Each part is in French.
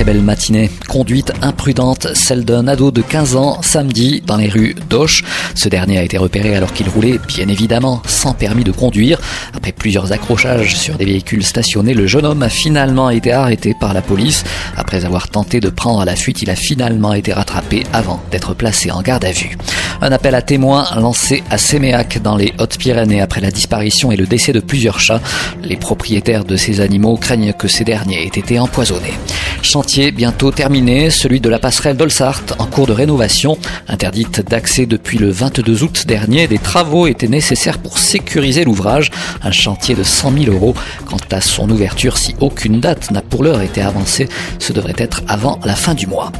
très belle matinée. Conduite imprudente, celle d'un ado de 15 ans samedi dans les rues d'Auch. Ce dernier a été repéré alors qu'il roulait, bien évidemment, sans permis de conduire. Après plusieurs accrochages sur des véhicules stationnés, le jeune homme a finalement été arrêté par la police. Après avoir tenté de prendre la fuite, il a finalement été rattrapé avant d'être placé en garde à vue. Un appel à témoins lancé à Séméac dans les Hautes-Pyrénées après la disparition et le décès de plusieurs chats. Les propriétaires de ces animaux craignent que ces derniers aient été empoisonnés. Chantier bientôt terminé, celui de la passerelle d'Olsart en cours de rénovation. Interdite d'accès depuis le 22 août dernier, des travaux étaient nécessaires pour sécuriser l'ouvrage. Un chantier de 100 000 euros. Quant à son ouverture, si aucune date n'a pour l'heure été avancée, ce devrait être avant la fin du mois.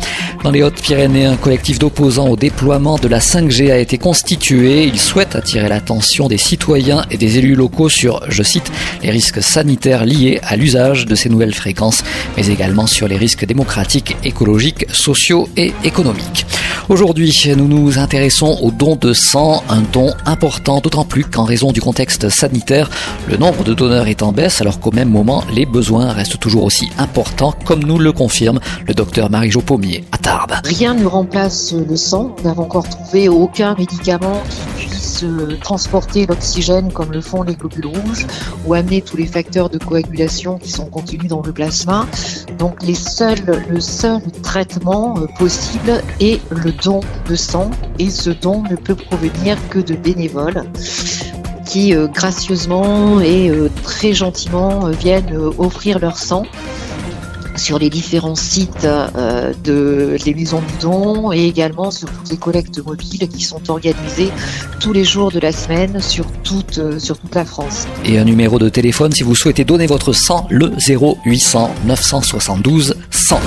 Dans les Hautes-Pyrénées, un collectif d'opposants au déploiement de la 5G a été constitué. Il souhaite attirer l'attention des citoyens et des élus locaux sur, je cite, les risques sanitaires liés à l'usage de ces nouvelles fréquences, mais également sur les risques démocratiques, écologiques, sociaux et économiques. Aujourd'hui, nous nous intéressons au don de sang, un don important, d'autant plus qu'en raison du contexte sanitaire, le nombre de donneurs est en baisse alors qu'au même moment, les besoins restent toujours aussi importants, comme nous le confirme le docteur Marie-Jo Pommier Rien ne remplace le sang. Nous n'avons encore trouvé aucun médicament qui puisse transporter l'oxygène comme le font les globules rouges ou amener tous les facteurs de coagulation qui sont contenus dans le plasma. Donc les seuls, le seul traitement euh, possible est le don de sang et ce don ne peut provenir que de bénévoles qui euh, gracieusement et euh, très gentiment viennent offrir leur sang sur les différents sites euh, de les maisons du don et également sur toutes les collectes mobiles qui sont organisées tous les jours de la semaine sur toute, euh, sur toute la France. Et un numéro de téléphone si vous souhaitez donner votre sang, le 0800 972 100.